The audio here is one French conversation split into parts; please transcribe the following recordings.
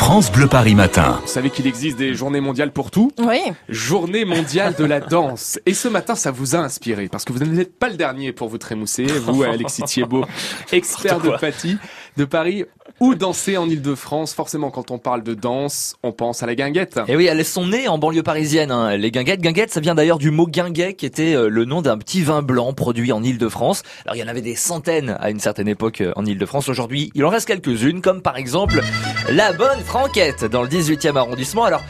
France Bleu Paris Matin. Vous savez qu'il existe des journées mondiales pour tout Oui. Journée mondiale de la danse. Et ce matin, ça vous a inspiré parce que vous n'êtes pas le dernier pour vous trémousser. Vous, Alexis Thiebaud, expert de Paty de Paris. Où danser en Ile-de-France Forcément, quand on parle de danse, on pense à la guinguette. Et oui, elles sont nées en banlieue parisienne, hein, les guinguettes. Guinguette, ça vient d'ailleurs du mot guinguet, qui était euh, le nom d'un petit vin blanc produit en Ile-de-France. Alors, il y en avait des centaines à une certaine époque euh, en Ile-de-France. Aujourd'hui, il en reste quelques-unes, comme par exemple la bonne franquette dans le 18e arrondissement. Alors,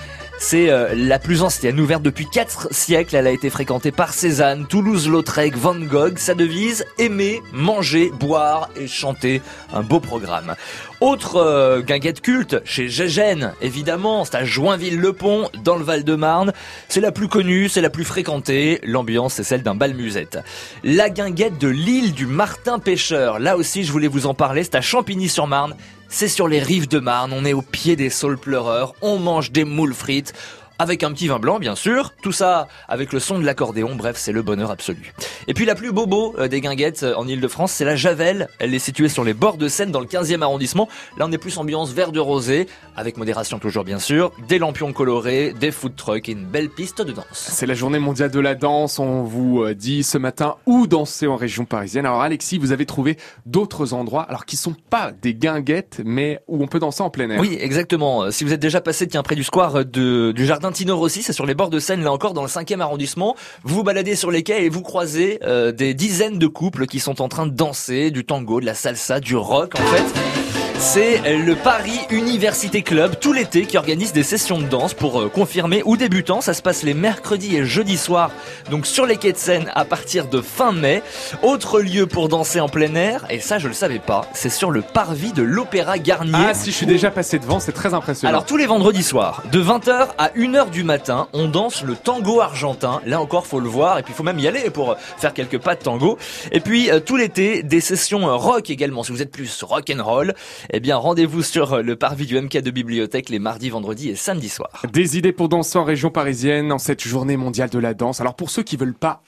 c'est euh, la plus ancienne, ouverte depuis 4 siècles. Elle a été fréquentée par Cézanne, Toulouse-Lautrec, Van Gogh. Sa devise, aimer, manger, boire et chanter. Un beau programme. Autre euh, guinguette culte, chez Gégène, évidemment, c'est à Joinville-le-Pont, dans le Val-de-Marne. C'est la plus connue, c'est la plus fréquentée. L'ambiance, c'est celle d'un bal musette. La guinguette de l'île du Martin Pêcheur. Là aussi, je voulais vous en parler. C'est à Champigny-sur-Marne. C'est sur les rives de Marne, on est au pied des saules pleureurs, on mange des moules frites, avec un petit vin blanc bien sûr, tout ça avec le son de l'accordéon, bref c'est le bonheur absolu. Et puis la plus bobo euh, des guinguettes euh, en Ile-de-France, c'est la Javel, elle est située sur les bords de Seine dans le 15e arrondissement, là on est plus ambiance vert de rosé, avec modération toujours bien sûr, des lampions colorés, des food trucks et une belle piste de danse. C'est la journée mondiale de la danse, on vous euh, dit ce matin où danser en région parisienne. Alors Alexis, vous avez trouvé d'autres endroits, alors qui sont pas des guinguettes, mais où on peut danser en plein air. Oui, exactement. Si vous êtes déjà passé tiens près du square de, du jardin Rossi, c'est sur les bords de Seine, là encore dans le 5e arrondissement. Vous vous baladez sur les quais et vous croisez euh, des dizaines de couples qui sont en train de danser du tango, de la salsa, du rock en fait. C'est le Paris Université Club tout l'été qui organise des sessions de danse pour euh, confirmer ou débutants. Ça se passe les mercredis et jeudis soirs, donc sur les quais de Seine à partir de fin mai. Autre lieu pour danser en plein air, et ça je le savais pas, c'est sur le parvis de l'Opéra Garnier. Ah si je suis déjà passé devant, c'est très impressionnant. Alors tous les vendredis soirs, de 20h à 1h du matin, on danse le tango argentin. Là encore, faut le voir, et puis il faut même y aller pour faire quelques pas de tango. Et puis euh, tout l'été, des sessions euh, rock également. Si vous êtes plus rock and roll, eh bien rendez-vous sur le parvis du MK de Bibliothèque les mardis, vendredis et samedis soirs. Des idées pour danser en région parisienne en cette journée mondiale de la danse. Alors pour ceux qui veulent pas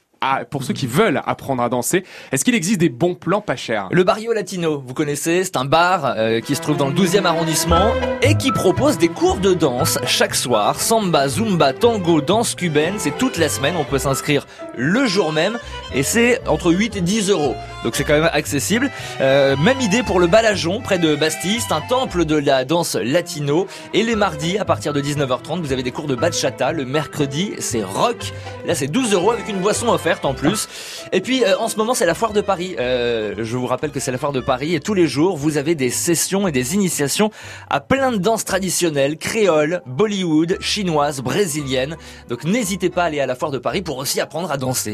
pour ceux qui veulent apprendre à danser, est-ce qu'il existe des bons plans pas chers? Le Barrio Latino, vous connaissez, c'est un bar euh, qui se trouve dans le 12e arrondissement et qui propose des cours de danse chaque soir. Samba, zumba, tango, danse cubaine, c'est toute la semaine, on peut s'inscrire le jour même et c'est entre 8 et 10 euros. Donc c'est quand même accessible. Euh, même idée pour le Balajon, près de Bastille, un temple de la danse latino. Et les mardis, à partir de 19h30, vous avez des cours de bachata. Le mercredi, c'est rock. Là, c'est 12 euros avec une boisson offerte en plus. Et puis, euh, en ce moment, c'est la foire de Paris. Euh, je vous rappelle que c'est la foire de Paris. Et tous les jours, vous avez des sessions et des initiations à plein de danses traditionnelles, créoles, Bollywood, chinoises, brésiliennes. Donc n'hésitez pas à aller à la foire de Paris pour aussi apprendre à danser.